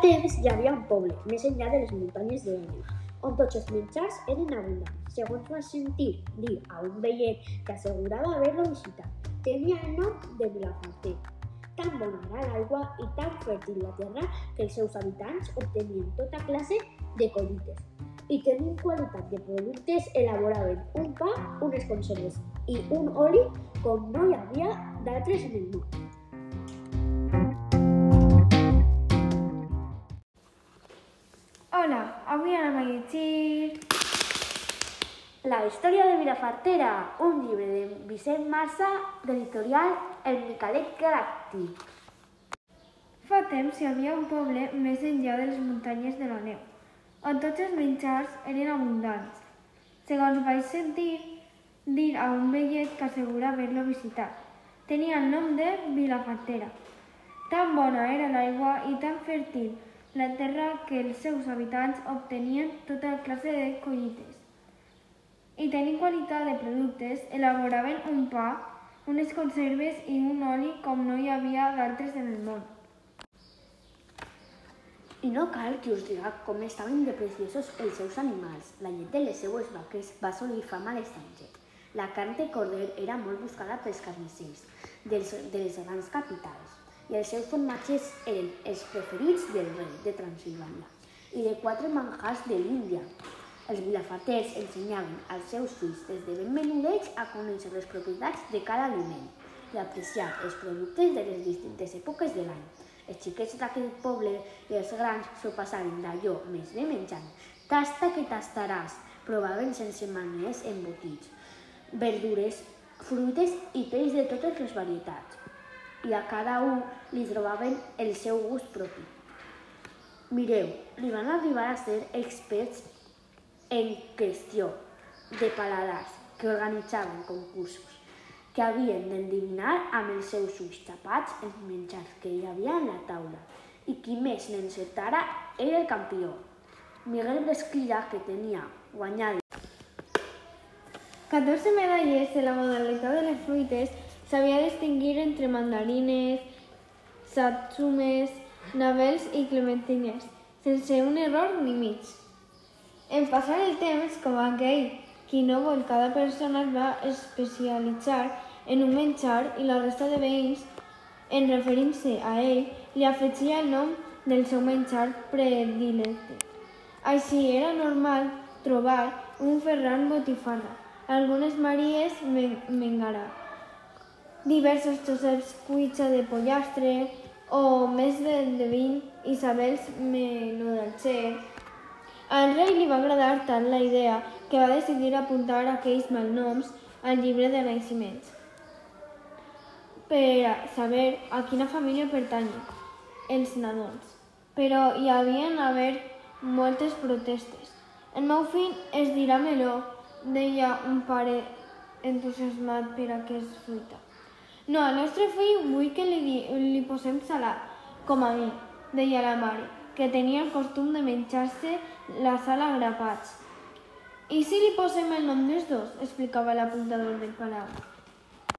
temps hi havia un poble, més enllà de les muntanyes de l'Àneu, on tots els menjars eren abundants. Segons va sentir dir a un vellet que assegurava haver-lo visitat, tenia el nom de Vilafarter. Tan bona era l'aigua i tan fèrtil la terra que els seus habitants obtenien tota classe de collites. I tenint qualitat de productes elaboraven un pa, unes conserves i un oli com no hi havia d'altres en el món. Hola, avui anem a llegir La història de Vilafartera, un llibre de Vicent Massa, de l'editorial El Micalet Galàctic. Fa temps hi havia un poble més enllà de les muntanyes de la neu, on tots els menjars eren abundants. Segons vaig sentir dir a un vellet que assegura haver-lo visitat. Tenia el nom de Vilafartera. Tan bona era l'aigua i tan fèrtil la terra que els seus habitants obtenien tota classe de collites. I tenint qualitat de productes, elaboraven un pa, unes conserves i un oli com no hi havia d'altres en el món. I no cal que us diga com estaven de preciosos els seus animals. La llet de les seues vaques va assolir fama a l'estranger. La carn de corder era molt buscada pels carnissers de les grans capitals i els seus formatges eren els preferits del rei de Transilvània i de quatre manjars de l'Índia. Els vilafaters ensenyaven als seus fills des de ben menudets a conèixer les propietats de cada aliment i apreciar els productes de les distintes èpoques de l'any. Els xiquets d'aquell poble i els grans s'ho passaren d'allò més bé menjant. Tasta que tastaràs, provaven sense manies embotits, verdures, fruites i peix de totes les varietats. I a cada un li trobaven el seu gust propi. Mireu, li van arribar a ser experts en qüestió de paladars que organitzaven concursos que havien d'endevinar amb els seus ulls tapats els menjars que hi havia en la taula i qui més n'encertara era el campió. Miguel Besquilla, que tenia guanyat 14 medalles de la modalitat de les fruites sabia distingir entre mandarines, satsumes, navels i clementines, sense un error ni mig. En passar el temps, com aquell qui no vol, cada persona es va especialitzar en un menjar i la resta de veïns, en referint-se a ell, li afegia el nom del seu menjar predilecte. Així era normal trobar un Ferran Botifana, algunes Maries Mengarà, diversos Joseps Cuitxa de Pollastre o més de, de 20 Isabels Menudalcer. Al rei li va agradar tant la idea que va decidir apuntar aquells malnoms al llibre de naixements per saber a quina família pertanyen els nadons. Però hi havien haver moltes protestes. El meu fill es dirà meló, deia un pare entusiasmat per aquesta fruita. No, al nostre fill vull que li, li posem salat, com a mi, deia la mare, que tenia el costum de menjar-se la sal a grapats. I si li posem el nom dels dos? explicava l'apuntador del palau.